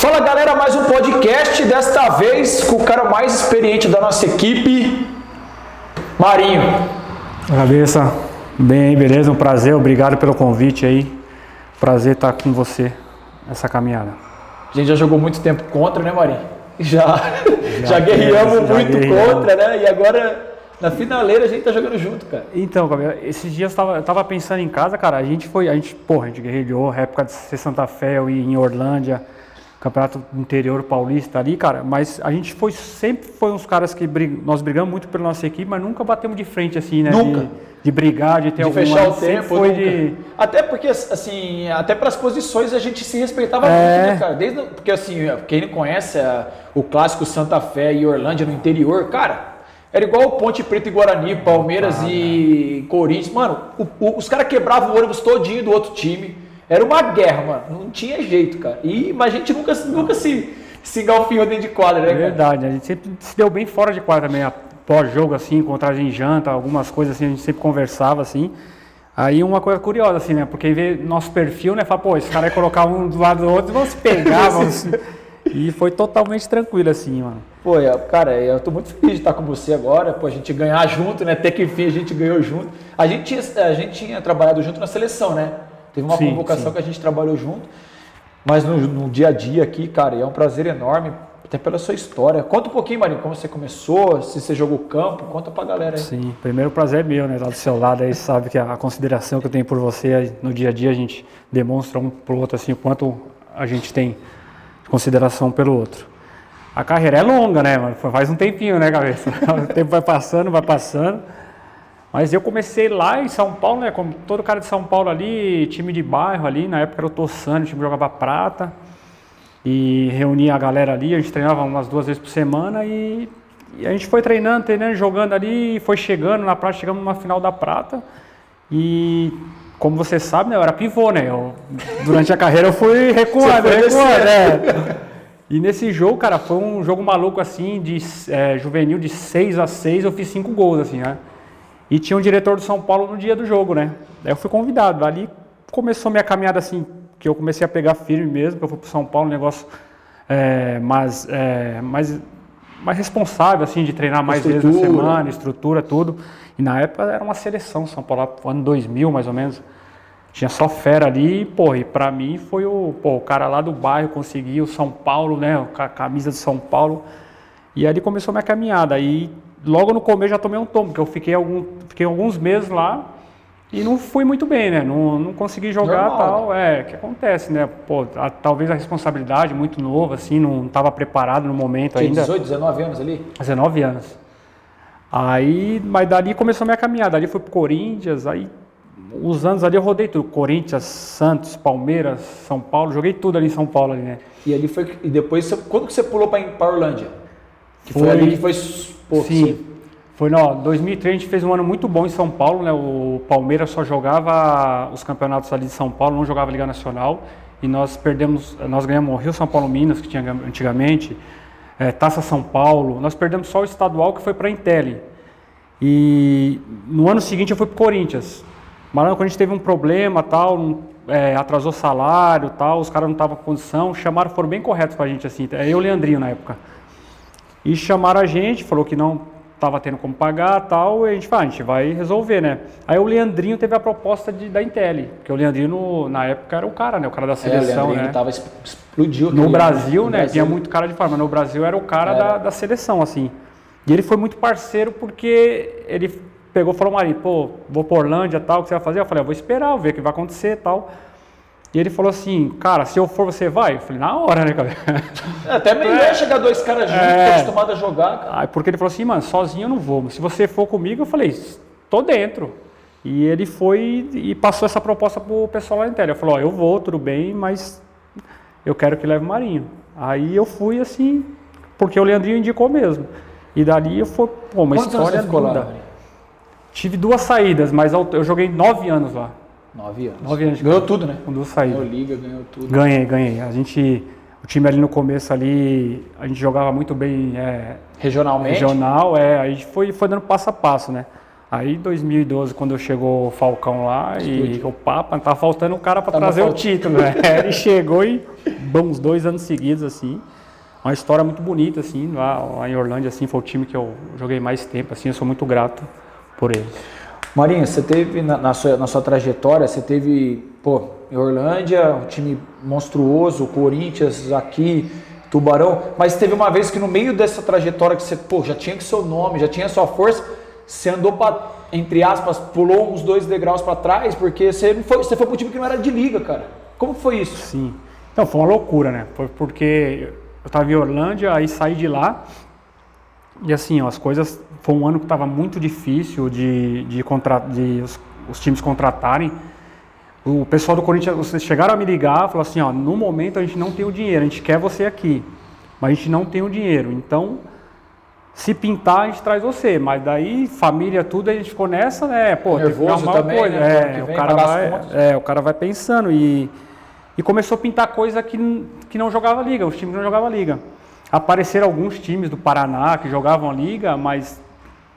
Fala galera, mais um podcast, desta vez com o cara mais experiente da nossa equipe, Marinho. Cabeça, bem, beleza? Um prazer, obrigado pelo convite aí. Prazer estar com você nessa caminhada. A gente já jogou muito tempo contra, né, Marinho? Já, já, já guerreamos já muito guerreamos. contra, né? E agora na finaleira a gente tá jogando junto, cara. Então, esses dias eu tava, eu tava pensando em casa, cara, a gente foi, a gente, porra, a gente guerrilhou, época de ser Santa Fé, eu ia em Orlândia, campeonato interior paulista ali, cara, mas a gente foi, sempre foi uns caras que brig, nós brigamos muito pela nossa equipe, mas nunca batemos de frente assim, né? Nunca. De, de brigar, de ter de fechar o tempo, foi de... Até porque, assim, até para as posições a gente se respeitava é... muito, né, cara? Desde, porque, assim, quem não conhece a, o clássico Santa Fé e Orlândia no interior, cara, era igual o Ponte Preta e Guarani, Palmeiras ah, e Corinthians. Mano, o, o, os caras quebravam o ônibus todinho do outro time. Era uma guerra, mano. Não tinha jeito, cara. E, mas a gente nunca, nunca se, se engalfinhou dentro de quadra, né, É verdade. A gente sempre se deu bem fora de quadra também. Pós-jogo, assim, encontrar em janta, algumas coisas assim, a gente sempre conversava, assim. Aí uma coisa curiosa, assim, né? Porque vê nosso perfil, né? Fala, pô, esse cara ia colocar um do lado do outro e vão se pegar, vamos... E foi totalmente tranquilo, assim, mano. Pô, cara, eu tô muito feliz de estar com você agora, pô, a gente ganhar junto, né? Até que enfim a gente ganhou junto. A gente tinha, a gente tinha trabalhado junto na seleção, né? Teve uma sim, convocação sim. que a gente trabalhou junto. Mas no, no, dia a dia aqui, cara, é um prazer enorme, até pela sua história. Conta um pouquinho, Marinho, como você começou, se você jogou campo, conta pra galera aí. Sim, primeiro prazer é meu, né? Lá do seu lado aí, sabe que a consideração que eu tenho por você no dia a dia, a gente demonstra um pro outro, assim, o quanto a gente tem consideração pelo outro. A carreira é longa, né? Faz um tempinho, né, cabeça? O tempo vai passando, vai passando. Mas eu comecei lá em São Paulo, né? Como todo cara de São Paulo ali, time de bairro ali, na época era o Tossano, o time jogava prata. E reunia a galera ali, a gente treinava umas duas vezes por semana e, e a gente foi treinando, treinando, jogando ali, foi chegando na prata, chegamos numa final da prata. E como você sabe, né, eu era pivô, né? Eu, durante a carreira eu fui recuando, recuando, né? E nesse jogo, cara, foi um jogo maluco assim, de é, juvenil de 6 a 6 eu fiz 5 gols, assim, né? E tinha um diretor do São Paulo no dia do jogo, né? Daí eu fui convidado. Ali começou minha caminhada assim, que eu comecei a pegar firme mesmo, que eu fui para São Paulo, um negócio é, mais, é, mais, mais responsável, assim, de treinar mais estrutura. vezes na semana, estrutura, tudo. E na época era uma seleção, São Paulo, ano 2000 mais ou menos. Tinha só fera ali, pô, e pra mim foi o, pô, o cara lá do bairro conseguiu, São Paulo, né, a camisa de São Paulo. E ali começou minha caminhada. Aí logo no começo já tomei um tombo, porque eu fiquei, algum, fiquei alguns meses lá e não fui muito bem, né? Não, não consegui jogar Normal, tal. Né? É, que acontece, né? Pô, a, talvez a responsabilidade muito nova, assim, não estava preparado no momento Tinha ainda. 18, 19 anos ali? 19 anos. Aí, mas dali começou a minha caminhada. Ali fui pro Corinthians, aí os anos ali eu rodei tudo. Corinthians, Santos, Palmeiras, São Paulo, joguei tudo ali em São Paulo ali, né? E ali foi. E depois quando que você pulou para Orlândia? Que foi, foi, ali que foi. Pô, sim. Você... Foi no 2003 a gente fez um ano muito bom em São Paulo, né? O Palmeiras só jogava os campeonatos ali de São Paulo, não jogava Liga Nacional. E nós perdemos, nós ganhamos o Rio São Paulo Minas, que tinha antigamente é, Taça São Paulo. Nós perdemos só o estadual que foi para a Intelli. E no ano seguinte eu fui para Corinthians. Mas quando a gente teve um problema, tal, é, atrasou salário, tal, os caras não estavam com condição, chamaram, foram bem corretos para a gente, assim, eu e o Leandrinho na época. E chamaram a gente, falou que não estava tendo como pagar, tal, e a gente falou, ah, a gente vai resolver, né? Aí o Leandrinho teve a proposta de, da Intel, porque o Leandrinho na época era o cara, né? O cara da seleção, é, o né? Tava, explodiu. No Brasil, no né? Brasil. Tinha muito cara de fora, mas no Brasil era o cara era. Da, da seleção, assim. E ele foi muito parceiro porque ele pegou e falou, Marinho, pô, vou por Orlândia, tal, o que você vai fazer? Eu falei, eu vou esperar, vou ver o que vai acontecer, tal. E ele falou assim, cara, se eu for, você vai? Eu falei, na hora, né, cara? É, até melhor é. chegar dois caras juntos, é. acostumado a jogar, cara. Aí, porque ele falou assim, mano, sozinho eu não vou. Se você for comigo, eu falei, tô dentro. E ele foi e passou essa proposta pro pessoal lá na Intel. Eu falei, ó, eu vou, tudo bem, mas eu quero que leve o Marinho. Aí eu fui assim, porque o Leandrinho indicou mesmo. E dali eu fui, pô, uma Quantos história linda. Lá, Tive duas saídas, mas eu joguei nove anos lá. Nove anos. Nove anos. Ganhou tudo, né? Com duas saídas. Ganhou liga, ganhou tudo. Ganhei, ganhei. A gente, o time ali no começo ali, a gente jogava muito bem. É, Regionalmente? Regional, é. A gente foi, foi dando passo a passo, né? Aí, em 2012, quando chegou o Falcão lá e o Papa, tava faltando um cara para trazer o título, né? Ele chegou e, bons dois anos seguidos, assim. Uma história muito bonita, assim, lá, lá em Orlândia, assim, foi o time que eu joguei mais tempo, assim, eu sou muito grato por ele. Marinho, você teve na, na, sua, na sua trajetória, você teve, pô, em Orlândia, um time monstruoso, Corinthians aqui, Tubarão, mas teve uma vez que no meio dessa trajetória que você, pô, já tinha que seu nome, já tinha sua força, você andou para, entre aspas, pulou uns dois degraus para trás, porque você, não foi, você foi um time que não era de liga, cara. Como foi isso? Sim. Então, foi uma loucura, né? Foi porque eu estava em Orlândia, aí saí de lá, e assim, ó, as coisas, foi um ano que estava muito difícil de, de, contra, de os, os times contratarem, o pessoal do Corinthians, vocês chegaram a me ligar, falou assim, ó, no momento a gente não tem o dinheiro, a gente quer você aqui, mas a gente não tem o dinheiro. Então, se pintar, a gente traz você. Mas daí, família, tudo, a gente ficou nessa, né? Pô, Nervoso tem também, coisa. Né? É, o cara vai, é, o cara vai pensando e, e começou a pintar coisa que, que não jogava liga, os times não jogavam liga. Apareceram alguns times do Paraná que jogavam a liga, mas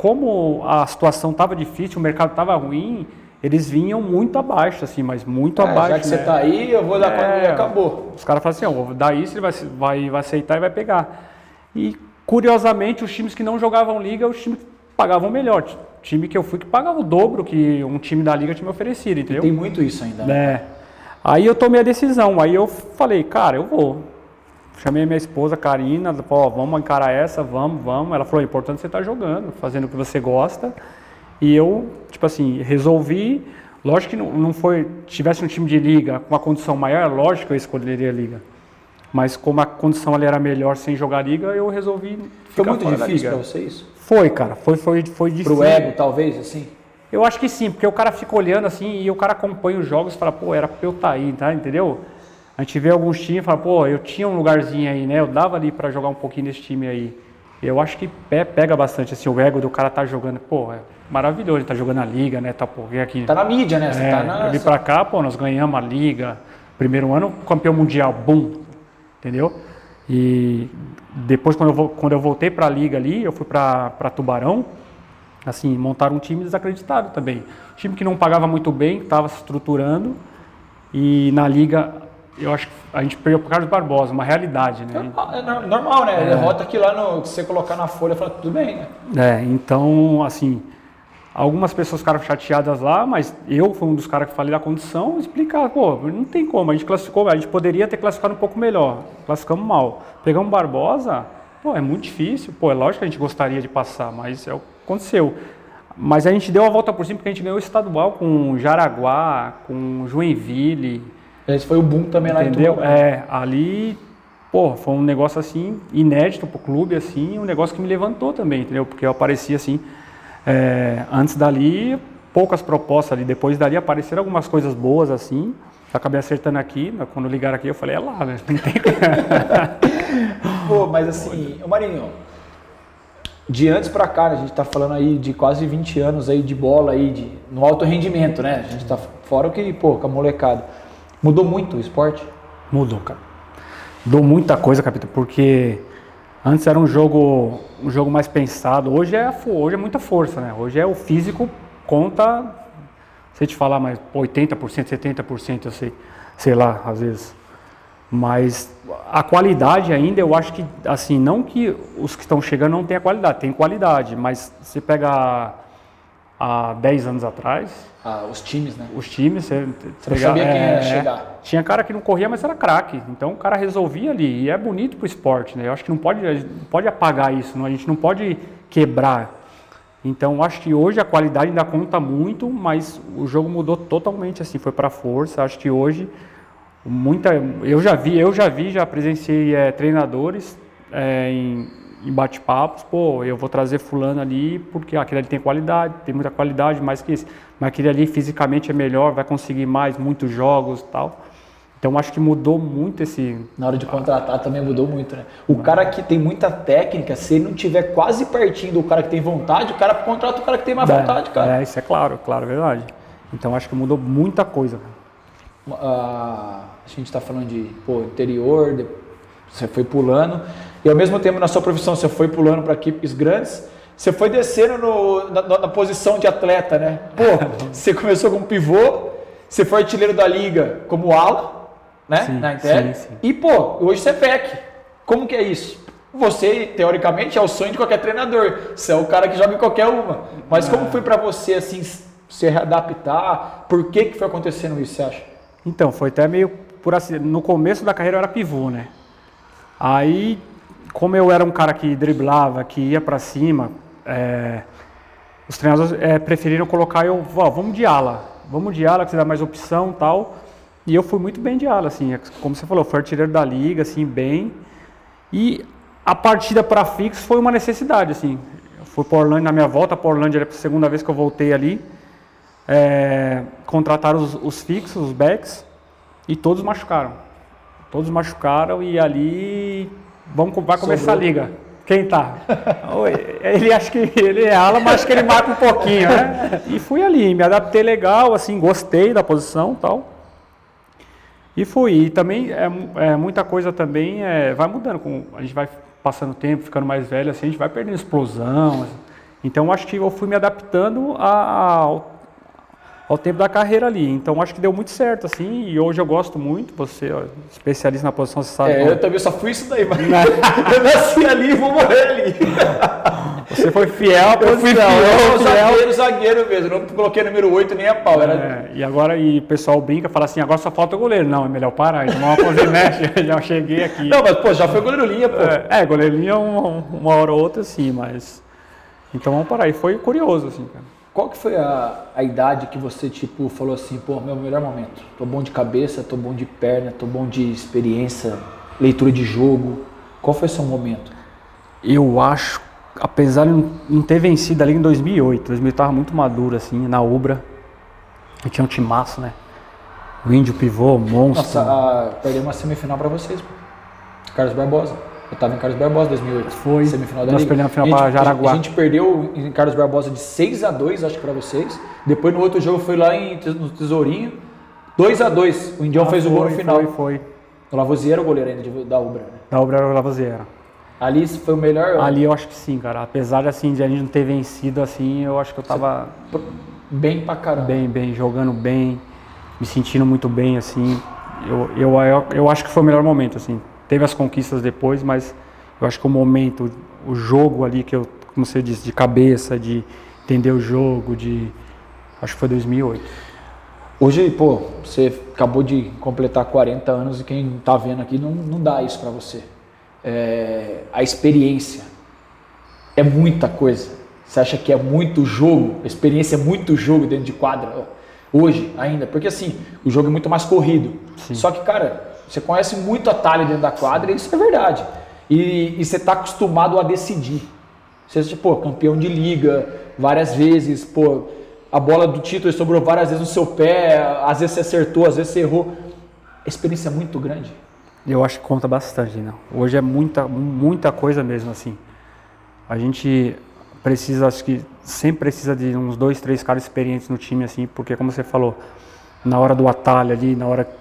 como a situação estava difícil, o mercado estava ruim, eles vinham muito abaixo, assim, mas muito é, abaixo. Já que né? você está aí, eu vou dar é, e acabou. Os caras falam assim, ó, daí você vai, vai, vai aceitar e vai pegar. E curiosamente, os times que não jogavam liga, os times que pagavam melhor. Time que eu fui que pagava o dobro que um time da liga tinha me oferecido, entendeu? tem muito isso ainda. Né? É. Aí eu tomei a decisão, aí eu falei, cara, eu vou. Chamei minha esposa, Karina, falou, vamos encarar essa, vamos, vamos. Ela falou, é importante você estar tá jogando, fazendo o que você gosta. E eu, tipo assim, resolvi. Lógico que não, não foi. Tivesse um time de liga com uma condição maior, lógico que eu escolheria a liga. Mas como a condição ali era melhor sem jogar liga, eu resolvi. Foi muito difícil para você isso? Foi, cara. Foi, foi, foi difícil. Pro ego, talvez, assim? Eu acho que sim, porque o cara fica olhando assim e o cara acompanha os jogos e fala, pô, era pra eu estar tá aí, tá? Entendeu? A gente vê alguns times e fala, pô, eu tinha um lugarzinho aí, né? Eu dava ali para jogar um pouquinho nesse time aí. Eu acho que pega bastante assim, o ego do cara tá jogando, pô, é maravilhoso, ele tá jogando a liga, né? Tá, pô, aqui. Tá na mídia, né? Você é, tá na... Eu vim pra cá, pô, nós ganhamos a liga. Primeiro ano, campeão mundial, bum, entendeu? E depois, quando eu, quando eu voltei para a liga ali, eu fui para Tubarão, assim, montaram um time desacreditado também. Um time que não pagava muito bem, estava se estruturando, e na liga, eu acho que a gente perdeu por Carlos Barbosa, uma realidade, né? É normal, né? É. Derrota que lá no, você colocar na folha, fala tudo bem, né? É, então, assim, Algumas pessoas ficaram chateadas lá, mas eu fui um dos caras que falei da condição, explicar, pô, não tem como, a gente classificou, a gente poderia ter classificado um pouco melhor, classificamos mal. Pegamos Barbosa, pô, é muito difícil, pô, é lógico que a gente gostaria de passar, mas é o que aconteceu. Mas a gente deu a volta por cima porque a gente ganhou o estadual com Jaraguá, com Joinville. Esse foi o boom também lá entendeu? em Entendeu? É, ali, pô, foi um negócio assim, inédito pro clube, assim, um negócio que me levantou também, entendeu? Porque eu aparecia assim, é, antes dali, poucas propostas ali. Depois dali apareceram algumas coisas boas assim. Acabei acertando aqui, quando ligaram aqui eu falei, é lá, né? Não tem... Pô, mas assim, o Marinho, de antes para cá, né, a gente tá falando aí de quase 20 anos aí de bola aí, de, no alto rendimento, né? A gente tá fora o que, pô, com a molecada. Mudou muito o esporte? Mudou, cara. Mudou muita coisa, capitão, porque Antes era um jogo, um jogo mais pensado. Hoje é, hoje é muita força, né? Hoje é o físico conta, sei te falar, mas 80%, 70%, eu sei, sei lá, às vezes. Mas a qualidade ainda, eu acho que, assim, não que os que estão chegando não tenham qualidade, tem qualidade, mas você pega há 10 anos atrás. Ah, os times, né? Os times, você, você pegar, sabia quem é, ia chegar. Tinha cara que não corria, mas era craque. Então o cara resolvia ali. E é bonito pro esporte, né? Eu acho que não pode, pode apagar isso, não? a gente não pode quebrar. Então acho que hoje a qualidade ainda conta muito, mas o jogo mudou totalmente assim, foi para força. Acho que hoje muita, eu já vi, eu já vi, já presenciei é, treinadores é, em em bate-papos, pô, eu vou trazer fulano ali porque aquele ali tem qualidade, tem muita qualidade, mais que isso. Mas aquele ali fisicamente é melhor, vai conseguir mais, muitos jogos tal. Então acho que mudou muito esse. Na hora de contratar também mudou muito, né? O cara que tem muita técnica, se ele não tiver quase pertinho do cara que tem vontade, o cara contrata o cara que tem mais é, vontade, cara. É, isso é claro, claro, é verdade. Então acho que mudou muita coisa. Uh, a gente está falando de pô, interior, você foi pulando. E ao mesmo tempo, na sua profissão, você foi pulando para equipes grandes. você foi descendo no, na, na, posição de atleta, né? Pô, você começou como pivô, você foi artilheiro da liga como ala, né? Sim, na Inter. Sim, sim. E, pô, hoje você é back. Como que é isso? Você, teoricamente, é o sonho de qualquer treinador. Você é o cara que joga em qualquer uma. Mas como é. foi para você, assim, se readaptar? Por que que foi acontecendo isso, você acha? Então, foi até meio por assim, no começo da carreira eu era pivô, né? Aí, como eu era um cara que driblava, que ia para cima, é, os treinadores é, preferiram colocar eu, ó, vamos de ala, vamos de ala que você dá mais opção tal. E eu fui muito bem de ala, assim, como você falou, foi artilheiro da liga, assim, bem. E a partida para fixo foi uma necessidade, assim. Eu fui para Orlândia na minha volta, para Orlândia era a segunda vez que eu voltei ali. É, contrataram os, os fixos, os backs, e todos machucaram. Todos machucaram e ali vamos, vai começar Sobrou. a liga. Quem tá? ele acha que ele é ala, mas acho que ele marca um pouquinho, né? E fui ali, me adaptei legal, assim, gostei da posição tal. E fui. E também é, é muita coisa também é, vai mudando. Com, a gente vai passando tempo, ficando mais velho, assim, a gente vai perdendo explosão. Assim. Então acho que eu fui me adaptando ao ao tempo da carreira ali. Então acho que deu muito certo, assim, e hoje eu gosto muito, você ó, especialista na posição, você sabe. É, eu também só fui isso daí, mas eu nasci ali e vou morrer ali. Você foi fiel. Eu fui fiel, eu fiel. zagueiro, zagueiro mesmo, não coloquei número 8 nem a pau. Era... É, e agora e o pessoal brinca, fala assim, agora só falta o goleiro. Não, é melhor parar, então uma coisa mexe, já cheguei aqui. Não, mas pô, já foi goleiro linha, pô. É, é goleiro linha uma, uma hora ou outra sim, mas... Então vamos parar. E foi curioso, assim, cara. Qual que foi a, a idade que você, tipo, falou assim, pô, meu melhor momento? Tô bom de cabeça, tô bom de perna, tô bom de experiência, leitura de jogo. Qual foi o seu momento? Eu acho, apesar de não ter vencido ali em 2008, 2008 tava muito maduro, assim, na Ubra. Eu tinha um timaço, né? O Índio Pivô, Monstro. Nossa, perdeu uma semifinal para vocês, pô. Carlos Barbosa. Eu estava em Carlos Barbosa em 2008. Foi. Semifinal da Nós Liga. perdemos a final para Jaraguá. A gente perdeu em Carlos Barbosa de 6 a 2 acho que para vocês. Depois no outro jogo foi lá em, no Tesourinho. 2 a 2 O Indião ah, fez foi, o gol no final. Foi, foi. O Lavoisier era o goleiro ainda da Ubra, né? Da Ubra era o Lavoisier. Ali foi o melhor? Ali eu acho que sim, cara. Apesar assim, de a gente não ter vencido assim, eu acho que eu tava... Bem pra caramba. Bem, bem. Jogando bem. Me sentindo muito bem, assim. Eu, eu, eu, eu acho que foi o melhor momento, assim. Teve as conquistas depois, mas eu acho que o momento, o jogo ali que eu, como você disse, de cabeça, de entender o jogo, de acho que foi 2008. Hoje, pô, você acabou de completar 40 anos e quem está vendo aqui não, não dá isso para você. É, a experiência é muita coisa. Você acha que é muito jogo? A experiência é muito jogo dentro de quadra hoje ainda? Porque assim, o jogo é muito mais corrido. Sim. Só que, cara, você conhece muito atalho dentro da quadra isso é verdade. E, e você está acostumado a decidir. Você, tipo, campeão de liga várias vezes, pô, a bola do título sobrou várias vezes no seu pé, às vezes você acertou, às vezes você errou. A experiência é muito grande. Eu acho que conta bastante, não. Hoje é muita, muita coisa mesmo, assim. A gente precisa, acho que sempre precisa de uns dois, três caras experientes no time, assim, porque como você falou, na hora do atalho ali, na hora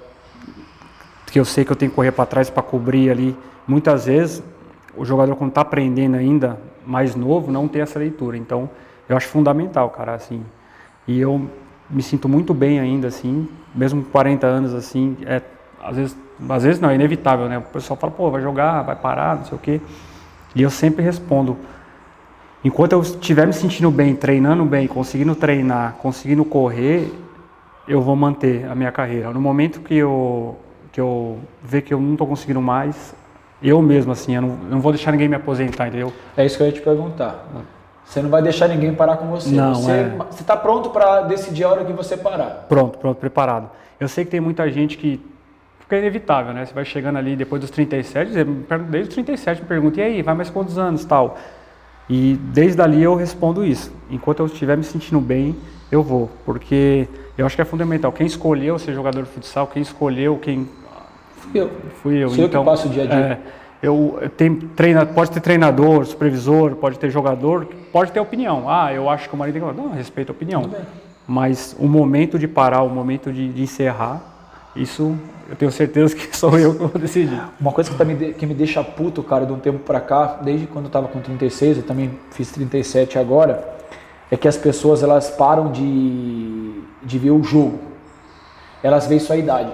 que eu sei que eu tenho que correr para trás para cobrir ali. Muitas vezes o jogador quando está aprendendo ainda mais novo não tem essa leitura. Então eu acho fundamental, cara, assim. E eu me sinto muito bem ainda, assim, mesmo com 40 anos, assim, é às vezes, às vezes não, é inevitável, né? O pessoal fala, pô, vai jogar, vai parar, não sei o quê. E eu sempre respondo, enquanto eu estiver me sentindo bem, treinando bem, conseguindo treinar, conseguindo correr, eu vou manter a minha carreira. No momento que eu que eu ver que eu não estou conseguindo mais, eu mesmo, assim, eu não, eu não, vou deixar ninguém me aposentar, entendeu? É isso que eu ia te perguntar. Você não vai deixar ninguém parar com você. Não, você é. está pronto para decidir a hora que você parar. Pronto, pronto, preparado. Eu sei que tem muita gente que fica inevitável, né? Você vai chegando ali depois dos 37, desde os 37 me pergunta, e aí, vai mais quantos anos tal? E desde ali eu respondo isso. Enquanto eu estiver me sentindo bem, eu vou. Porque eu acho que é fundamental. Quem escolheu ser jogador de futsal, quem escolheu, quem Fui eu. Fui eu. Sou então, eu que passo o dia a dia. É, eu, tem treina, pode ter treinador, supervisor, pode ter jogador, pode ter opinião. Ah, eu acho que o marido tem que. Não, respeito a opinião. Mas o momento de parar, o momento de, de encerrar, Isso eu tenho certeza que sou eu que vou decidir. Uma coisa que, tá me, que me deixa puto, cara, de um tempo pra cá, desde quando eu tava com 36, eu também fiz 37 agora, é que as pessoas elas param de, de ver o jogo. Elas veem sua idade.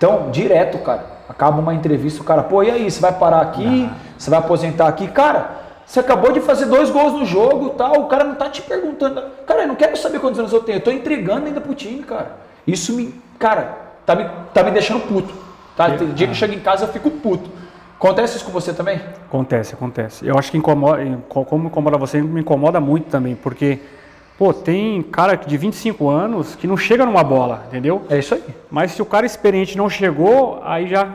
Então, direto, cara, acaba uma entrevista, o cara, pô, e aí, você vai parar aqui? Você vai aposentar aqui? Cara, você acabou de fazer dois gols no jogo tal, o cara não tá te perguntando. Cara, eu não quero saber quantos anos eu tenho, eu tô entregando ainda pro time, cara. Isso me, cara, tá me, tá me deixando puto. Tá? Tem dia que eu chego em casa eu fico puto. Acontece isso com você também? Acontece, acontece. Eu acho que incomoda, como incomoda você, me incomoda muito também, porque, pô, tem cara de 25 anos que não chega numa bola, entendeu? É isso aí. Mas se o cara experiente não chegou, aí já,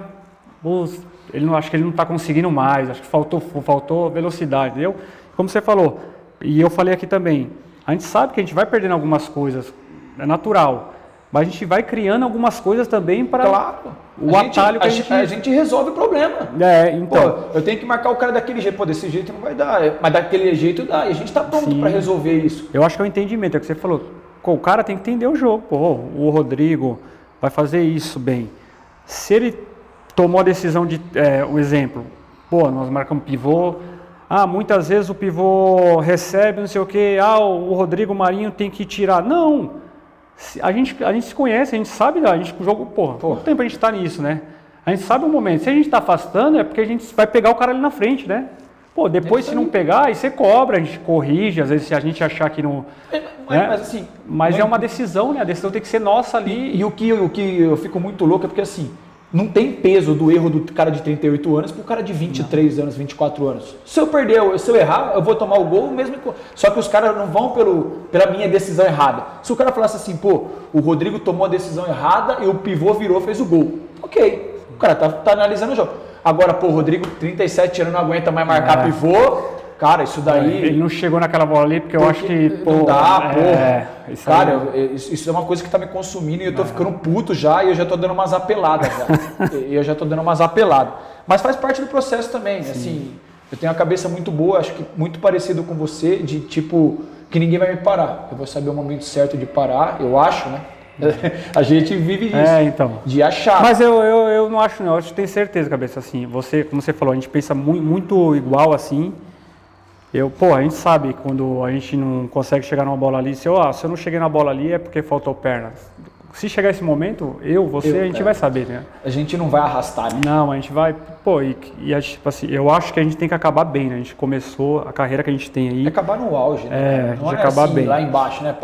ele não acho que ele não está conseguindo mais, acho que faltou, faltou velocidade, entendeu? Como você falou, e eu falei aqui também, a gente sabe que a gente vai perdendo algumas coisas, é natural. Mas a gente vai criando algumas coisas também para claro. o atalho gente, que a, gente... A gente resolve o problema. É, então. Pô, eu tenho que marcar o cara daquele jeito. Pô, desse jeito não vai dar. Mas daquele jeito dá. E a gente está pronto para resolver isso. Eu acho que é o entendimento. É o que você falou. O cara tem que entender o jogo. Pô, o Rodrigo vai fazer isso bem. Se ele tomou a decisão de... É, um exemplo. Pô, nós marcamos pivô. Ah, muitas vezes o pivô recebe não sei o quê. Ah, o Rodrigo Marinho tem que tirar. Não! A gente, a gente se conhece, a gente sabe, a gente joga, porra, quanto tempo a gente está nisso, né? A gente sabe o momento. Se a gente está afastando, é porque a gente vai pegar o cara ali na frente, né? Pô, depois é se não pegar, aí você cobra, a gente corrige, às vezes se a gente achar que não. É, mas, né? mas, assim. Mas é uma decisão, né? A decisão tem que ser nossa ali. E, e, o, que, o que eu fico muito louco é porque assim, não tem peso do erro do cara de 38 anos pro cara de 23 não. anos, 24 anos. Se eu perder, se eu errar, eu vou tomar o gol mesmo. Só que os caras não vão pelo, pela minha decisão errada. Se o cara falasse assim, pô, o Rodrigo tomou a decisão errada e o pivô virou, fez o gol. Ok. O cara tá, tá analisando o jogo. Agora, pô, o Rodrigo, 37 anos, não aguenta mais marcar é. pivô. Cara, isso daí. Ele não chegou naquela bola ali porque, porque eu acho que. Pô, não dá, é, porra. Isso cara, eu, isso é uma coisa que tá me consumindo e eu tô é. ficando puto já e eu já tô dando umas apeladas já. eu já tô dando umas apeladas. Mas faz parte do processo também. Sim. Assim, eu tenho a cabeça muito boa, acho que muito parecido com você, de tipo, que ninguém vai me parar. Eu vou saber o momento certo de parar, eu acho, né? a gente vive disso. É, então. De achar. Mas eu, eu, eu não acho, não. Eu acho que tenho certeza, cabeça, assim. Você, como você falou, a gente pensa muito, muito igual assim. Eu, pô, a gente sabe quando a gente não consegue chegar numa bola ali, se eu, ah, se eu não cheguei na bola ali é porque faltou perna. Se chegar esse momento, eu, você, eu, a gente é. vai saber, né? A gente não vai arrastar, né? Não, a gente vai, pô, e, e tipo assim, eu acho que a gente tem que acabar bem, né? A gente começou a carreira que a gente tem aí. É acabar no auge, né? É, não é acabar assim, bem. lá embaixo, né?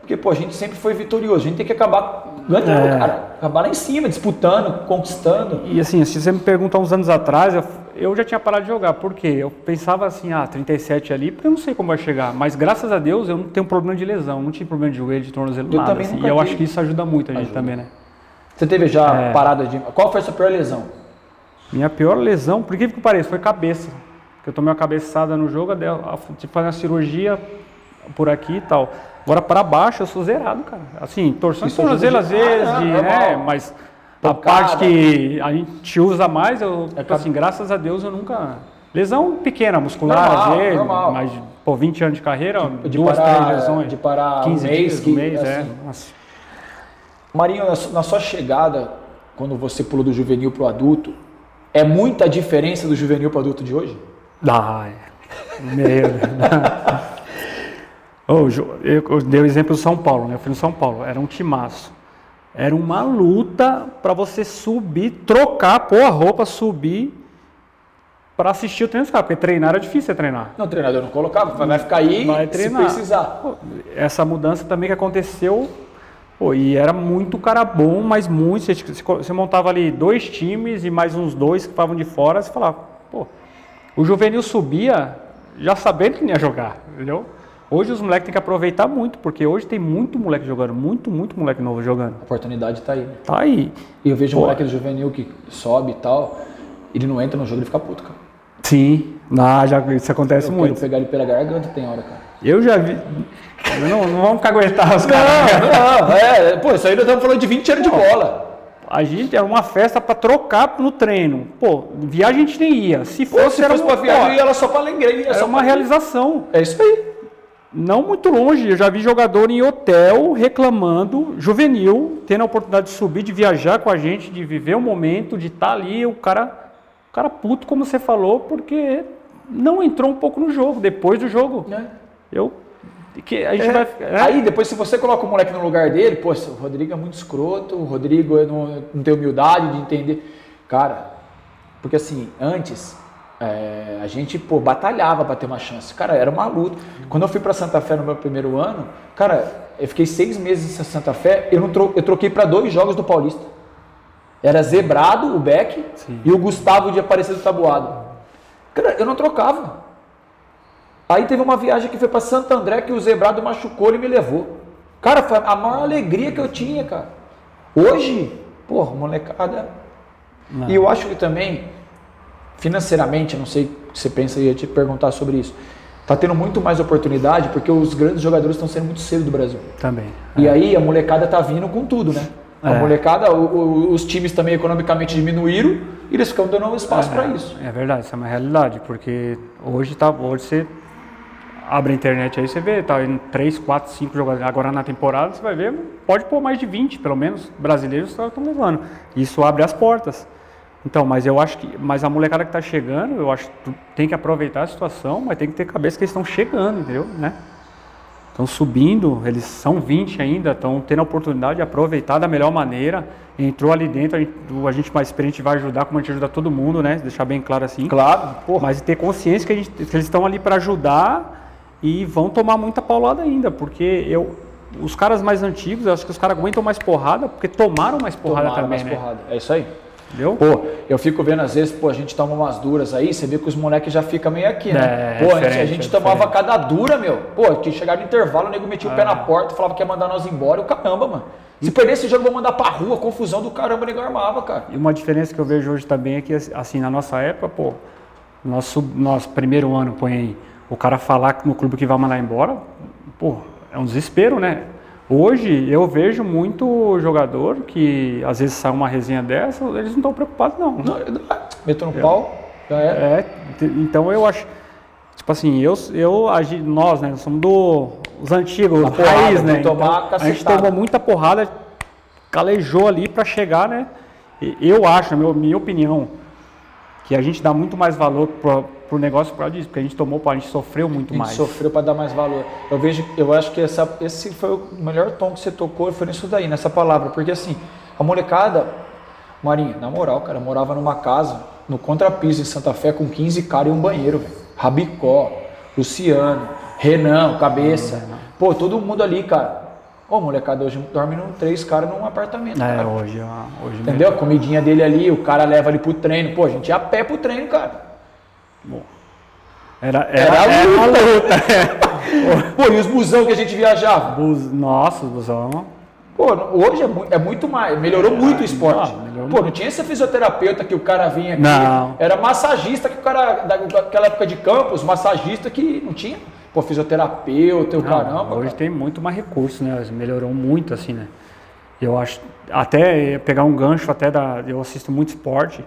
Porque, pô, a gente sempre foi vitorioso, a gente tem que acabar ganhando, é. cara. Acabar lá em cima, disputando, conquistando. E assim, se você me pergunta uns anos atrás, eu, eu já tinha parado de jogar. Por quê? Eu pensava assim, ah, 37 ali, porque eu não sei como vai chegar. Mas graças a Deus eu não tenho problema de lesão, não tinha problema de joelho, de tornozelo, eu nada. Assim. E eu acho que isso ajuda muito a gente ajuda. também, né? Você teve já é. parada de. Qual foi a sua pior lesão? Minha pior lesão, por que que pareça, foi cabeça. Porque eu tomei uma cabeçada no jogo, tive que fazer uma cirurgia por aqui e tal. Agora para baixo eu sou zerado, cara. Assim, torção de tornozelo às vezes, ah, de, né? Mas a parte que a gente usa mais, eu, é assim, graças a Deus eu nunca. Lesão pequena, muscular, normal, às vezes, normal. mas por 20 anos de carreira, de, de duas, parar, três lesões. De parar 15 um mês, dias, um mês, é. Assim. Marinho, na sua chegada, quando você pulou do juvenil para o adulto, é muita diferença do juvenil para o adulto de hoje? Ah, é. Meu. Oh, eu dei o exemplo do São Paulo, né? Eu fui no São Paulo, era um timaço. Era uma luta para você subir, trocar, pôr a roupa, subir para assistir o treino dos caras, porque treinar era difícil treinar. Não, treinador não colocava, vai ficar aí vai treinar. se precisar. Essa mudança também que aconteceu, pô, e era muito cara bom, mas muito, você, você montava ali dois times e mais uns dois que estavam de fora, você falava, pô, o juvenil subia já sabendo que ia jogar, entendeu? Hoje os moleques têm que aproveitar muito, porque hoje tem muito moleque jogando, muito, muito moleque novo jogando. A oportunidade está aí. Né? Tá aí. E eu vejo Pô. um moleque do juvenil que sobe e tal, ele não entra no jogo, ele fica puto, cara. Sim, ah, já, isso acontece eu muito. Eu pegar ele pela garganta tem hora, cara. Eu já vi. Não, não vamos caguetar os caras. Não, não, é. Pô, isso aí nós estamos falando de 20 anos de bola. A gente era uma festa para trocar no treino. Pô, viagem a gente nem ia. Se fosse, Pô, se fosse uma viagem, ia ela só para alegria. Era só uma realização. É isso aí. Não muito longe, eu já vi jogador em hotel reclamando, juvenil, tendo a oportunidade de subir, de viajar com a gente, de viver o momento, de estar tá ali, o cara, o cara puto, como você falou, porque não entrou um pouco no jogo, depois do jogo. É. Eu que a gente é. vai, é. Aí depois se você coloca o moleque no lugar dele, pô, o Rodrigo é muito escroto, o Rodrigo não, não tem humildade de entender. Cara, porque assim, antes é, a gente, pô, batalhava para ter uma chance. Cara, era uma luta. Quando eu fui para Santa Fé no meu primeiro ano, cara, eu fiquei seis meses em Santa Fé, eu, não tro eu troquei para dois jogos do Paulista. Era Zebrado, o Beck, Sim. e o Gustavo de Aparecido Tabuado. Cara, eu não trocava. Aí teve uma viagem que foi para Santo André que o Zebrado machucou e me levou. Cara, foi a maior alegria que eu tinha, cara. Hoje, porra, molecada. Não. E eu acho que também financeiramente, não sei o que você pensa, ia te perguntar sobre isso. Está tendo muito mais oportunidade porque os grandes jogadores estão sendo muito cedo do Brasil. Também. E é. aí a molecada tá vindo com tudo, né? A é. molecada, o, o, os times também economicamente diminuíram e eles ficam dando espaço é, para isso. É verdade, isso é uma realidade, porque hoje, tá, hoje você abre a internet aí, você vê, tá em 3, 4, 5 jogadores. Agora na temporada você vai ver, pode pôr mais de 20, pelo menos, brasileiros estão levando. Isso abre as portas. Então, mas eu acho que, mas a molecada que está chegando, eu acho que tem que aproveitar a situação, mas tem que ter cabeça que eles estão chegando, entendeu? Né? Estão subindo, eles são 20 ainda, estão tendo a oportunidade de aproveitar da melhor maneira. Entrou ali dentro, a gente, a gente mais experiente vai ajudar, como a gente ajuda todo mundo, né? Deixar bem claro assim. Claro. Porra. Mas ter consciência que, gente, que eles estão ali para ajudar e vão tomar muita paulada ainda, porque eu, os caras mais antigos, eu acho que os caras aguentam mais porrada, porque tomaram mais porrada tomaram também, mais né? porrada. É isso aí. Entendeu? Pô, eu fico vendo às vezes, pô, a gente toma umas duras aí, você vê que os moleques já ficam meio aqui, né? É, pô, a gente, a gente é tomava cada dura, meu. Pô, que chegava no intervalo, o nego metia o pé na porta, falava que ia mandar nós embora, o caramba, mano. Se perder esse jogo, vou mandar pra rua, confusão do caramba, o nego armava, cara. E uma diferença que eu vejo hoje também é que, assim, na nossa época, pô, nosso, nosso primeiro ano, põe aí, o cara falar no clube que vai mandar embora, pô, é um desespero, né? Hoje eu vejo muito jogador que às vezes sai uma resenha dessa, eles não estão preocupados não. não meto no pau, já é. é. Então eu acho, tipo assim, eu, eu nós, né, somos do, os antigos, a raiz, né? Então, a gente tomou muita porrada, calejou ali para chegar, né? Eu acho, na minha opinião, que a gente dá muito mais valor para pro negócio por causa disso, porque a gente tomou, a gente sofreu muito mais. A gente mais. sofreu para dar mais valor. Eu vejo, eu acho que essa, esse foi o melhor tom que você tocou, foi nisso daí, nessa palavra, porque assim, a molecada, Marinha, na moral, cara, morava numa casa no contrapiso em Santa Fé com 15 caras e um banheiro, velho. Rabicó, Luciano, Renan, Cabeça. Pô, todo mundo ali, cara. Ô, molecada, hoje dorme num, três caras num apartamento. É, cara. hoje, hoje Entendeu? Mesmo. A comidinha dele ali, o cara leva ali pro treino. Pô, a gente ia a pé pro treino, cara. Bom, era, era, era, era luta. luta. Pô, e os busão que a gente viajava? Bus, nossa, os busão. Pô, hoje é, é muito mais, melhorou muito o esporte. Não, Pô, não tinha esse fisioterapeuta que o cara vinha aqui. Não. Era massagista que o cara, daquela época de campos, massagista que não tinha. Pô, fisioterapeuta, o caramba. Hoje cara. tem muito mais recurso, né? Melhorou muito, assim, né? Eu acho, até pegar um gancho até da, eu assisto muito esporte,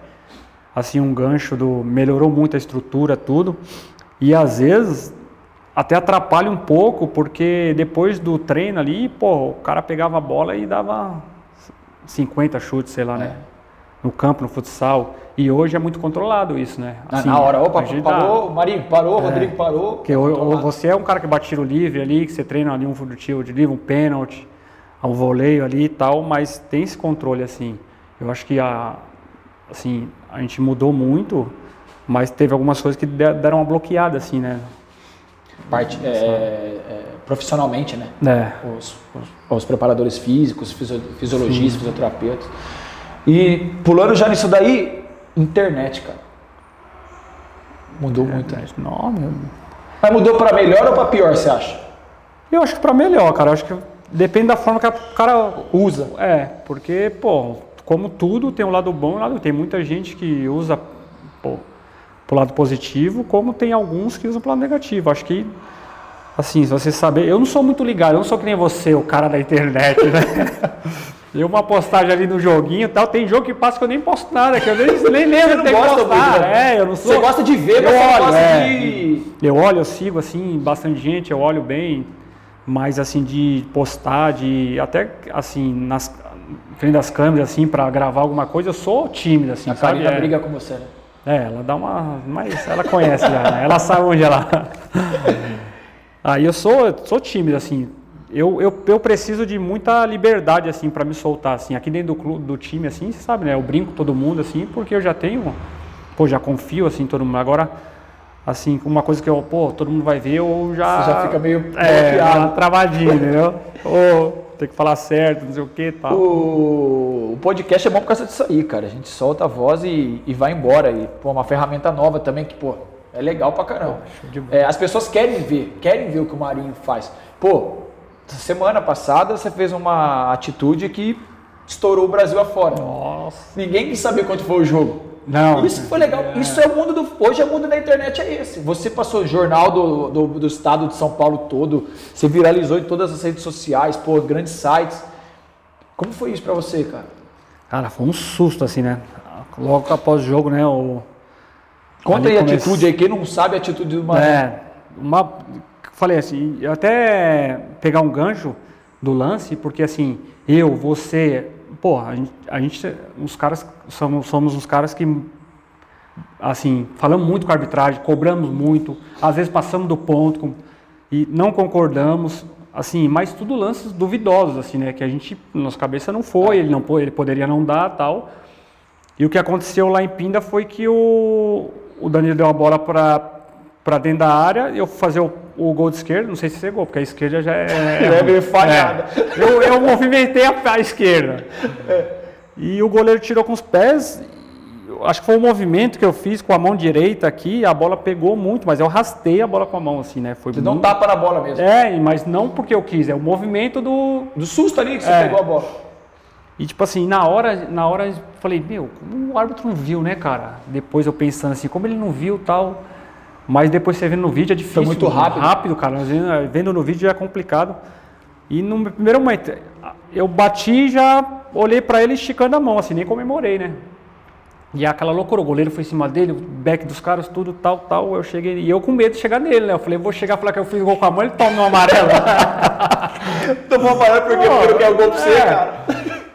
assim, um gancho do, melhorou muito a estrutura, tudo. E às vezes até atrapalha um pouco, porque depois do treino ali, pô, o cara pegava a bola e dava 50 chutes, sei lá, né? é. né? No campo, no futsal. E hoje é muito controlado isso, né? Assim, na hora, opa, parou, dá... Marinho parou, é, Rodrigo parou. Porque ou, você é um cara que bate tiro livre ali, que você treina ali um tiro de livre, um pênalti, um voleio ali e tal, mas tem esse controle assim. Eu acho que a, assim, a gente mudou muito mas teve algumas coisas que deram uma bloqueada, assim, né? Parte, é, é, profissionalmente, né? É. Os, os, os preparadores físicos, fisiologistas, Sim. fisioterapeutas. E pulando já nisso daí, internet, cara. Mudou muito. Né? Não, meu... Mas mudou para melhor ou para pior, você acha? Eu acho que para melhor, cara. Eu acho que depende da forma que o cara usa. É, porque, pô, como tudo, tem um lado bom e um lado. Tem muita gente que usa, pô, pro lado positivo, como tem alguns que usam pro lado negativo. Acho que, assim, se você saber, eu não sou muito ligado, eu não sou que nem você, o cara da internet, né? Eu uma postagem ali no joguinho e tal, tem jogo que passa que eu nem posto nada, que eu nem, nem lembro não de postar. muito, né? É, eu não sou. Você gosta de ver, eu mas você não olho, gosta é. de. Eu olho, eu sigo assim, bastante gente, eu olho bem, mas assim, de postar, de até assim, nas frente das câmeras, assim, pra gravar alguma coisa, eu sou tímido, assim, A sabe? Karina É. briga com você, né? É, ela dá uma. Mas ela conhece já, né? Ela sabe onde ela. Aí eu sou, sou tímido, assim. Eu, eu, eu preciso de muita liberdade, assim, para me soltar, assim. Aqui dentro do, clube, do time, assim, você sabe, né? Eu brinco com todo mundo, assim, porque eu já tenho. Pô, já confio, assim, todo mundo. Agora, assim, uma coisa que eu, pô, todo mundo vai ver, eu já. Você já fica meio É, travadinha, entendeu? Ou tem que falar certo, não sei o que e tal. O, o podcast é bom por causa disso aí, cara. A gente solta a voz e, e vai embora. E, pô, uma ferramenta nova também que, pô, é legal pra caramba. É, as pessoas querem ver, querem ver o que o Marinho faz. Pô, semana passada você fez uma atitude que estourou o Brasil afora. Nossa. Ninguém quis saber quanto foi o jogo. Não. Isso foi legal. Isso é o mundo do. Hoje é o mundo da internet é esse. Você passou jornal do, do, do estado de São Paulo todo, você viralizou em todas as redes sociais, pô, grandes sites. Como foi isso pra você, cara? Cara, foi um susto, assim, né? Logo após o jogo, né? O, Conta aí a come- atitude aí, quem não sabe a atitude do Marinho. É, uma, falei assim, eu até pegar um gancho do lance, porque assim, eu, você, pô, a gente, a gente os caras, somos, somos uns caras que, assim, falamos muito com a arbitragem, cobramos muito, às vezes passamos do ponto com- e não concordamos, assim, mas tudo lances duvidosos, assim, né, que a gente, nossa cabeça não foi, ele não ele poderia não dar, tal, e o que aconteceu lá em Pinda foi que o, o Danilo deu a bola para para dentro da área, eu fazer o, o gol de esquerda, não sei se chegou, porque a esquerda já é. É meio falhada. É. Eu, eu movimentei a, a esquerda. E o goleiro tirou com os pés. Acho que foi o movimento que eu fiz com a mão direita aqui, a bola pegou muito, mas eu rastei a bola com a mão, assim, né? Foi Você não muito- tapa na bola mesmo. É, mas não porque eu quis, é o movimento do, Do susto ali que você É. pegou a bola. e tipo assim, na hora, na hora eu falei, meu, como o árbitro não viu, né, cara? Depois eu pensando assim, como ele não viu tal. Mas depois você vendo no vídeo é difícil. muito rápido. Rápido, cara. Mas vendo- no vídeo é complicado. E no primeiro momento, eu bati e já olhei pra ele esticando a mão, assim, nem comemorei, né? E aquela loucura, o goleiro foi em cima dele, o back dos caras, tudo tal, tal. Eu cheguei, e eu com medo de chegar nele, né? Eu falei, vou chegar e falar que eu fiz gol com a mão, ele toma um amarelo. Tomou amarelo porque Pô, porque não quer o gol pra você, é. cara.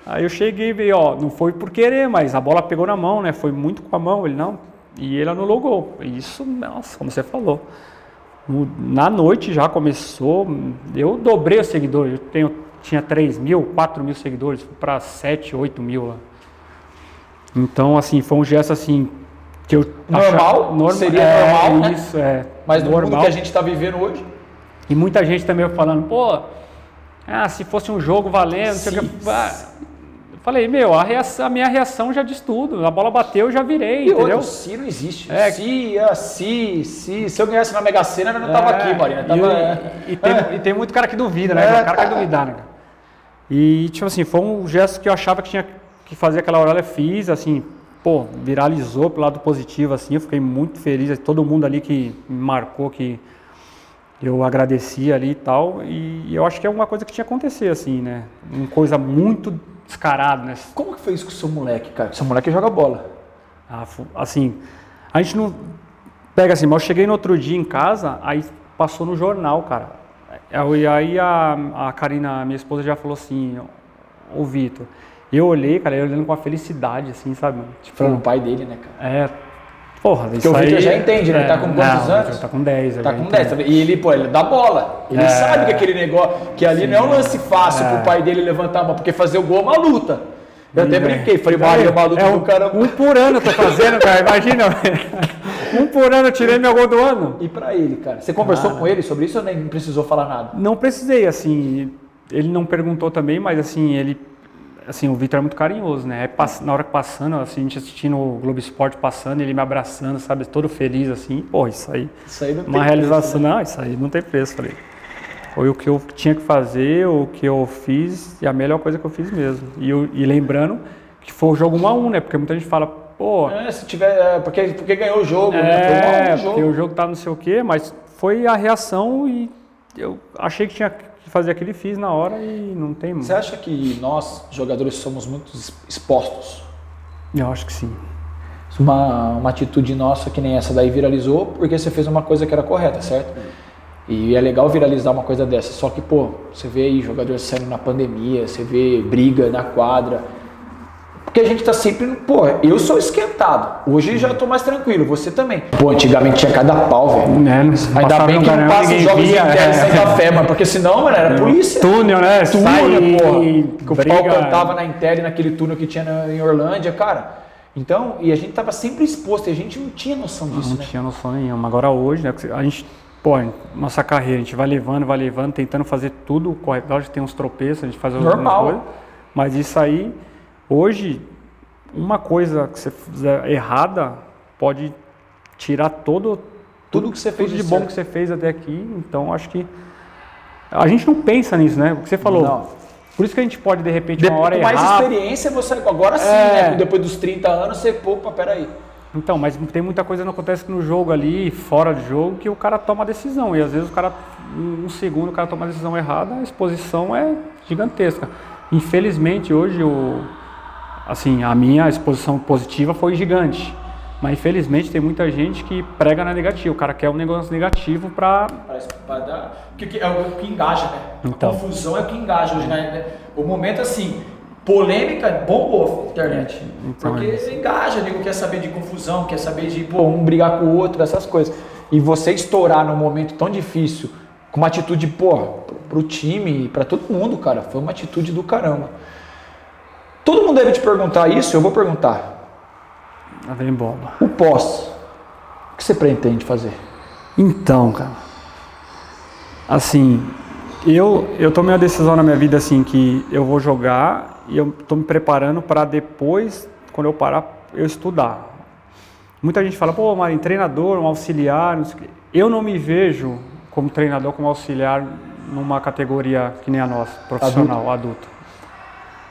Aí eu cheguei e vi, ó, não foi por querer, mas a bola pegou na mão, né? Foi muito com a mão, ele não. E ele anulou o gol. Isso, nossa, como você falou. Na noite já começou, eu dobrei os seguidores. Eu tenho, tinha 3 mil, 4 mil seguidores, fui para 7, 8 mil lá. Então, assim, foi um gesto assim que eu Normal? norma- Seria é, normal, né? Isso, é. Mas no mundo normal. que a gente tá vivendo hoje. E muita gente também falando, pô, ah, se fosse um jogo valendo, não sei o que. Se- Ah, falei, meu, a, reação- a minha reação já diz tudo. A bola bateu, eu já virei, E entendeu? outro, se não existe. É. Se, ah, se, se. Se eu ganhasse na Mega Sena, eu não tava É, aqui, Marina. e, Tava, e- e tem, e tem muito cara que duvida, né? É, o cara quer duvidar, né? E, tipo assim, foi um gesto que eu achava que tinha que fazer aquela hora, eu fiz, assim, pô, viralizou pro lado positivo, assim, eu fiquei muito feliz, todo mundo ali que me marcou, que eu agradeci ali e tal, e eu acho que é uma coisa que tinha que acontecer, assim, né? Uma coisa muito descarada, né? Como que foi isso com o seu moleque, cara? Seu moleque joga bola. Ah, assim, a gente não. Pega assim, mas eu cheguei no outro dia em casa, aí passou no jornal, cara. Eu- E aí a, a Karina, minha esposa, já falou assim: Ô Vitor, eu olhei, cara, eu olhando com uma felicidade, assim, sabe? Tipo, Falando o pai dele, né, cara? é. Porra, isso o. Vitor já entende, né? Ele tá com quantos não, anos? Ele tá com 10. eu Tá com entendo. 10. E ele, pô, ele dá bola. Ele É. sabe que aquele negócio, que ali não é um lance fácil É. pro pai dele levantar a mão, porque fazer o gol é uma luta. Eu até É. brinquei, falei, Maria, é uma luta É do um, caramba. um por ano eu tô fazendo, cara, imagina. um por ano eu tirei meu gol do ano. E pra ele, cara? Você conversou com ele sobre isso ou nem precisou falar nada? Não precisei, assim, ele não perguntou também, mas assim, ele, assim, o Vitor é muito carinhoso, né? Aí, pass- na hora que passando, assim, a gente assistindo o Globo Esporte passando, ele me abraçando, sabe, todo feliz, assim, pô, isso aí, Isso aí não tem uma preço, realização, né? não, isso aí não tem preço, falei. Foi o que eu tinha que fazer, o que eu fiz, e a melhor coisa que eu fiz mesmo. E, eu- e lembrando que foi o jogo 1 a 1 né? Porque muita gente fala, pô, É, se tiver. é, porque, porque ganhou o jogo, né? Foi é, um porque jogo. o jogo tá não sei o quê, mas foi a reação e eu achei que tinha fazer aquilo e fiz na hora e não tem. Você acha que nós, jogadores, somos muito expostos? Eu acho que sim. Uma, uma atitude nossa que nem essa daí viralizou porque você fez uma coisa que era correta, certo? E é legal viralizar uma coisa dessa. Só que, pô, você vê aí jogador saindo na pandemia, você vê briga na quadra. Porque a gente tá sempre. Pô, eu sou esquentado. Hoje já tô mais tranquilo, você também. Pô, antigamente tinha cada pau, velho. É, Ainda bem que não passa os jogos via, internos é. sem café, mano. Porque senão, mano, era polícia. Túnel, né? Túnel, porra. Que o pau cantava na Intel, naquele túnel que tinha em Orlândia, cara. Então, e a gente tava sempre exposto, e a gente não tinha noção disso, não, né? Não tinha noção nenhuma. Agora hoje, né, a gente pô, nossa carreira, a gente vai levando, vai levando, tentando fazer tudo correto. Lógico tem uns tropeços, a gente faz algumas coisas. Mas isso aí, hoje, uma coisa que você fizer errada pode tirar todo tudo que você fez de, bom que você fez até aqui. Então, acho que a gente não pensa nisso, né? O que você falou. Não. Por isso que a gente pode, de repente, uma hora Com mais errar. experiência, você agora sim, é... né? Depois dos 30 anos, você, opa, peraí. Então, mas tem muita coisa que não acontece no jogo ali, fora de jogo, que o cara toma decisão. E às vezes o cara, um segundo, o cara toma a decisão errada, a exposição é gigantesca. Infelizmente, hoje, o, assim, a minha exposição positiva foi gigante. Mas infelizmente tem muita gente que prega na negativa. O cara quer um negócio negativo para. Que é o que engaja, né? Então. A confusão é o que engaja hoje, né? O momento assim, polêmica bombou a internet. Então, porque é engaja, nego quer saber de confusão, quer saber de pô, um brigar com o outro, essas coisas. E você estourar num momento tão difícil, com uma atitude, porra, pro time, para todo mundo, cara, foi uma atitude do caramba. Todo mundo deve te perguntar isso, eu vou perguntar. A vem bola. O pós, o que você pretende fazer? Então, cara, assim, eu, eu tomei uma decisão na minha vida assim que eu vou jogar e eu estou me preparando para depois, quando eu parar, eu estudar. Muita gente fala, pô, Marinho, treinador, um auxiliar, não eu não me vejo como treinador, como auxiliar numa categoria que nem a nossa, profissional, adulto. adulto.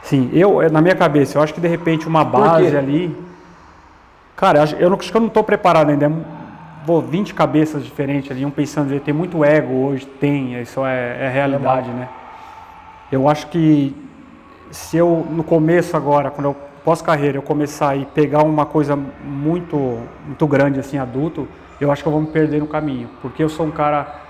Sim, eu, na minha cabeça, eu acho que de repente uma base ali. Cara, eu, não, acho que eu não estou preparado ainda pô, 20 cabeças diferentes ali, um pensando, tem muito ego hoje, tem, isso é, é realidade, né? Eu acho que se eu, no começo agora, quando eu pós-carreira, eu começar e pegar uma coisa muito, muito grande, assim, adulto, eu acho que eu vou me perder no caminho, porque eu sou um cara,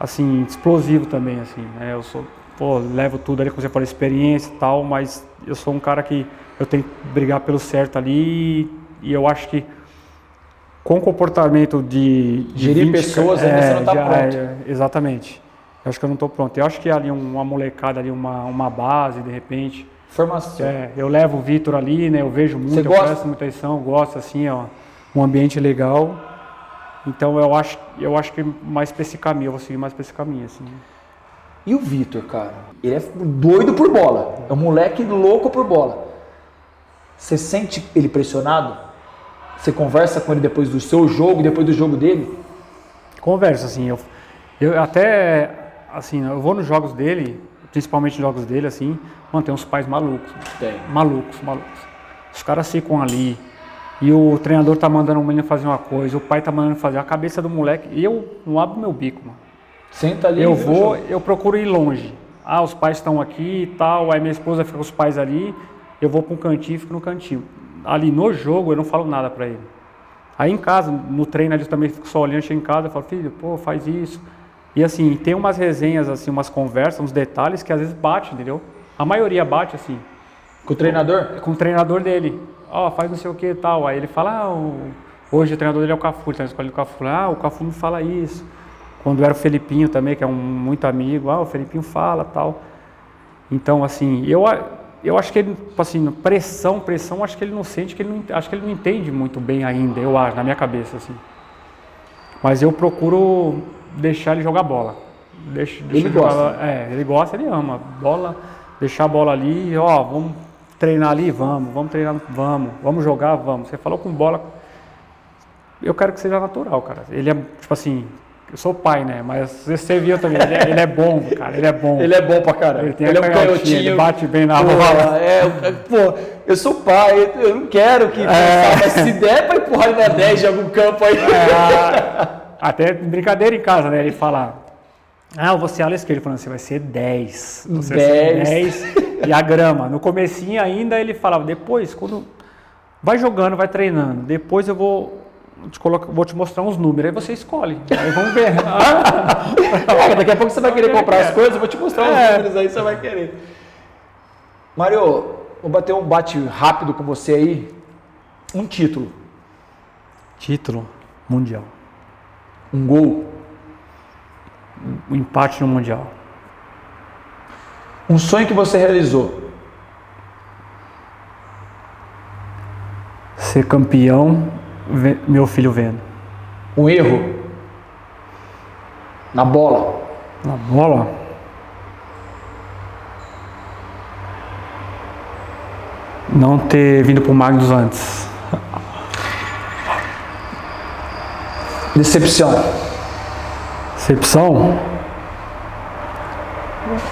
assim, explosivo também, assim, né? Eu sou, pô, levo tudo ali, como você falou, experiência e tal, mas eu sou um cara que eu tenho que brigar pelo certo ali e eu acho que com comportamento de, de gerir 20, pessoas ainda é, você não está pronto. É, exatamente. Eu acho que eu não estou pronto. Eu acho que ali uma molecada ali, uma, uma base, de repente. Formação. É, eu levo o Vitor ali, né? Eu vejo muito, você eu gosta? presto muita atenção, gosto assim, ó, um ambiente legal. Então eu acho, eu acho que mais para esse caminho, eu vou seguir mais para esse caminho, assim. E o Vitor, cara? Ele é doido por bola. É um moleque louco por bola. Você sente ele pressionado? Você conversa com ele depois do seu jogo, depois do jogo dele? Conversa, assim. Eu, eu até, assim, eu vou nos jogos dele, principalmente nos jogos dele, assim, mano, tem uns pais malucos. Tem. Malucos, malucos. Os caras ficam ali, e o treinador tá mandando o menino fazer uma coisa, o pai tá mandando fazer a cabeça do moleque, e eu não abro meu bico, mano. Senta ali. Eu vou, eu procuro ir longe. Ah, os pais estão aqui e tal, aí minha esposa fica com os pais ali, eu vou para um cantinho e fico no cantinho ali no jogo eu não falo nada para ele. Aí em casa, no treino eu também fico só olhando, chego em casa, eu falo, filho, pô, faz isso. E assim, tem umas resenhas, assim, umas conversas, uns detalhes que às vezes bate, entendeu? A maioria bate assim. Com o treinador? Com o treinador dele. Ó, oh, faz não sei o que e tal. Aí ele fala, ah, o... hoje o treinador dele é o Cafu, ele tá escolhendo o Cafu. Ah, o Cafu não fala isso. Quando era o Felipinho também, que é um muito amigo, ah, o Felipinho fala tal. Então, assim, eu eu acho que ele, assim, pressão, pressão, acho que ele não sente, que ele não, acho que ele não entende muito bem ainda, eu acho, na minha cabeça, assim. Mas eu procuro deixar ele jogar bola. Deixa, deixa ele gosta. é, ele gosta, ele ama. Bola, deixar a bola ali, ó, vamos treinar ali, vamos, vamos treinar, vamos, vamos jogar, vamos. Você falou com bola, eu quero que seja natural, cara. Ele é, tipo assim, eu sou pai, né? Mas você viu também, ele é, ele é, bom, cara, ele é bom. Ele é bom pra caramba. Ele, tem ele é um canhotinho. Ele bate bem na bola. É, pô, eu sou pai, eu não quero que... É. Mas se der pra empurrar ele na 10 de algum campo aí... É, até brincadeira em casa, né? Ele fala... Ah, eu vou ser ala esquerda. Falando, você vai ser 10. Você 10. Vai ser 10. e a grama. No comecinho ainda ele falava, depois, quando vai jogando, vai treinando, depois eu vou te coloco, vou te mostrar uns números, aí você escolhe. Aí vamos ver. é, daqui a pouco você vai querer comprar as coisas, eu vou te mostrar os é. números aí, você vai querer. Mário, vou bater um bate rápido com você aí. Um título. Título mundial. Um gol. Um empate no mundial. Um sonho que você realizou. Ser campeão meu filho vendo. Um erro na bola. Na bola? Não ter vindo para o Magnus antes. Decepção. Decepção?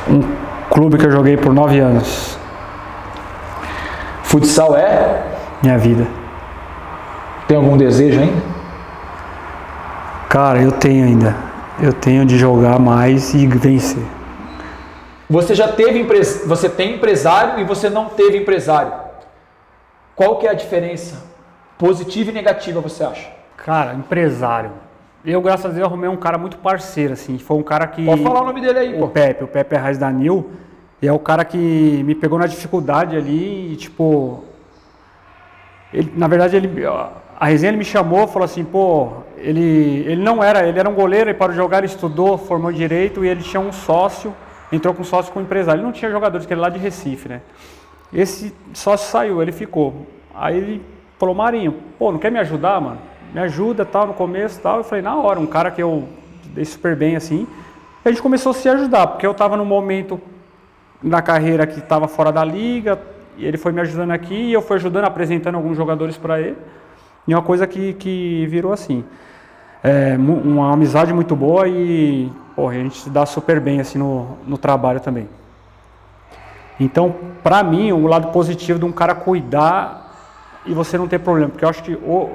Um clube que eu joguei por nove anos. Futsal é? Minha vida. Tem algum desejo ainda? Cara, eu tenho ainda. Eu tenho de jogar mais e vencer. Você já teve empresa, você tem empresário e você não teve empresário. Qual que é a diferença positiva e negativa, você acha? Cara, empresário. Eu, graças a Deus, arrumei um cara muito parceiro, assim. Foi um cara que. Pode falar o nome dele aí, o pô. Pepe, o Pepe Reis Danil. E é o cara que me pegou na dificuldade ali e, tipo. Ele, na verdade, ele, a resenha me chamou, falou assim, pô, ele, ele não era, ele era um goleiro, parou de jogar, ele estudou, formou direito e ele tinha um sócio, entrou com sócio com um empresário. Ele não tinha jogadores, que ele é lá de Recife, né? Esse sócio saiu, ele ficou. Aí ele falou, Marinho, pô, não quer me ajudar, mano? Me ajuda, tal, no começo, tal. Eu falei, na hora, um cara que eu dei super bem, assim. E a gente começou a se ajudar, porque eu estava num momento na carreira que estava fora da liga, e ele foi me ajudando aqui, e eu fui ajudando, apresentando alguns jogadores para ele. E uma coisa que, que virou assim. É, uma amizade muito boa e porra, a gente se dá super bem assim no, no trabalho também. Então, para mim, o lado positivo de um cara cuidar e você não ter problema, porque eu acho que ou,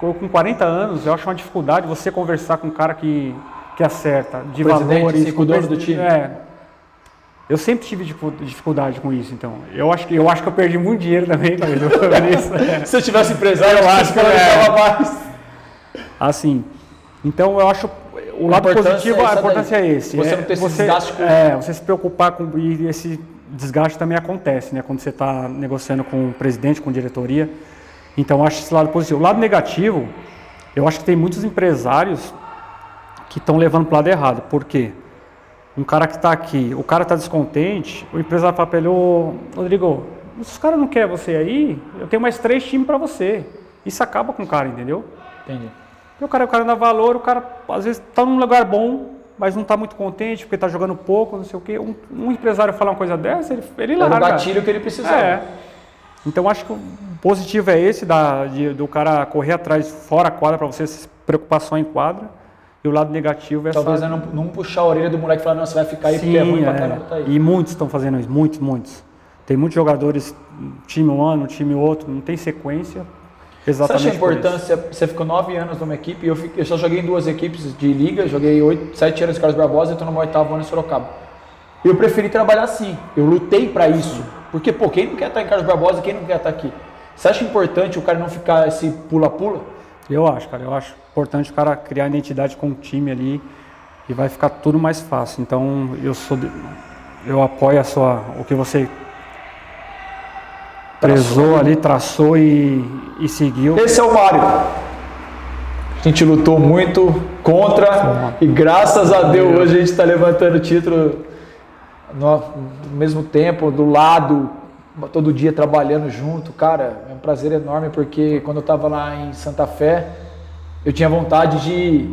ou, com 40 anos, eu acho uma dificuldade você conversar com um cara que, que acerta, de Presidente, valores, com o dono do time. É, eu sempre tive dificuldade com isso, então. Eu acho que eu, acho que eu perdi muito dinheiro também isso. Se eu tivesse empresário, eu acho que eu é. mais. Assim, então eu acho o lado positivo, é a importância daí. é esse. Você é, não desgaste com... É, você se preocupar com e esse desgaste também acontece, né? Quando você está negociando com o presidente, com a diretoria. Então eu acho esse lado positivo. O lado negativo, eu acho que tem muitos empresários que estão levando para o lado errado. Por quê? Um cara que está aqui, o cara está descontente, o empresário fala para ele, ô Rodrigo, se os caras não querem você aí, eu tenho mais três times para você. Isso acaba com o cara, entendeu? Entendi. E o cara, o cara dá valor, o cara às vezes está num lugar bom, mas não está muito contente porque está jogando pouco, não sei o quê. Um, um, empresário falar uma coisa dessa, ele, ele larga. É o gatilho que ele precisava. É. Então acho que o positivo é esse, da, de, do cara correr atrás fora a quadra para você se preocupar só em quadra. E o lado negativo é Talvez só... não, não puxar a orelha do moleque e falar, não, você vai ficar aí Sim, porque é ruim é. pra caramba, tá aí. E muitos estão fazendo isso, muitos, muitos. Tem muitos jogadores, time um ano, time outro, não tem sequência. Exatamente você acha a importância, você ficou nove anos numa equipe, eu, fiquei, eu só joguei em duas equipes de liga, joguei oito, sete anos em Carlos Barbosa e estou no meu oitavo ano em Sorocaba. Eu preferi trabalhar assim, eu lutei para isso. Porque, pô, quem não quer estar em Carlos Barbosa, quem não quer estar aqui? Você acha importante o cara não ficar esse pula-pula? Eu acho, cara, eu acho importante o cara criar identidade com o time ali e vai ficar tudo mais fácil. Então eu sou eu apoio a sua o que você prezou ali, traçou e, e seguiu. Esse é o Mário. A gente lutou muito contra e graças a Deus hoje a gente está levantando o título no, no mesmo tempo, do lado, todo dia trabalhando junto. Cara, é um prazer enorme porque quando eu estava lá em Santa Fé, eu tinha vontade de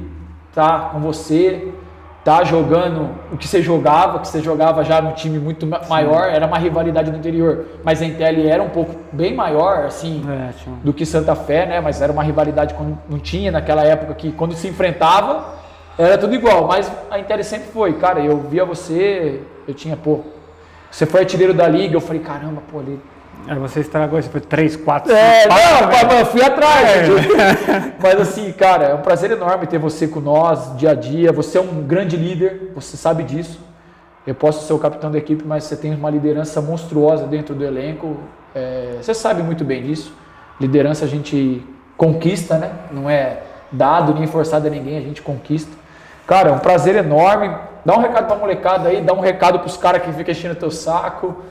estar com você, estar jogando o que você jogava, que você jogava já no time muito maior, era uma rivalidade no interior, mas a Intel era um pouco bem maior, assim, é, do que Santa Fé, né? Mas era uma rivalidade quando não tinha naquela época que quando se enfrentava era tudo igual, mas a Intel sempre foi, cara, eu via você, eu tinha, pô, você foi artilheiro da liga, eu falei, caramba, pô, ele Aí você estragou isso, foi 3, 4, É, não, mas eu fui atrás. É. Mas assim, cara, é um prazer enorme ter você com nós, dia a dia. Você é um grande líder, você sabe disso. Eu posso ser o capitão da equipe, mas você tem uma liderança monstruosa dentro do elenco. É, você sabe muito bem disso. Liderança a gente conquista, né? Não é dado nem forçado a ninguém, a gente conquista. Cara, é um prazer enorme. Dá um recado pra molecada aí, dá um recado pros caras que ficam enchendo teu saco.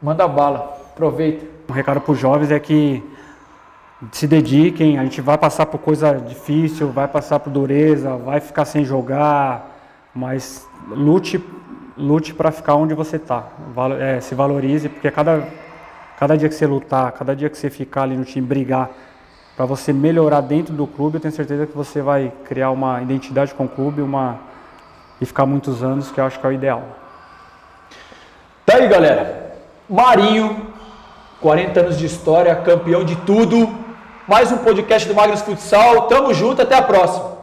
Manda bala, aproveita. Um recado pros jovens é que se dediquem, a gente vai passar por coisa difícil, vai passar por dureza, vai ficar sem jogar, mas lute, lute para ficar onde você está. É, se valorize, porque cada, cada dia que você lutar, cada dia que você ficar ali no time, brigar, para você melhorar dentro do clube, eu tenho certeza que você vai criar uma identidade com o clube uma, e ficar muitos anos, que eu acho que é o ideal. Tá aí, galera. Marinho, 40 anos de história, campeão de tudo. Mais um podcast do Magnus Futsal. Tamo junto, até a próxima.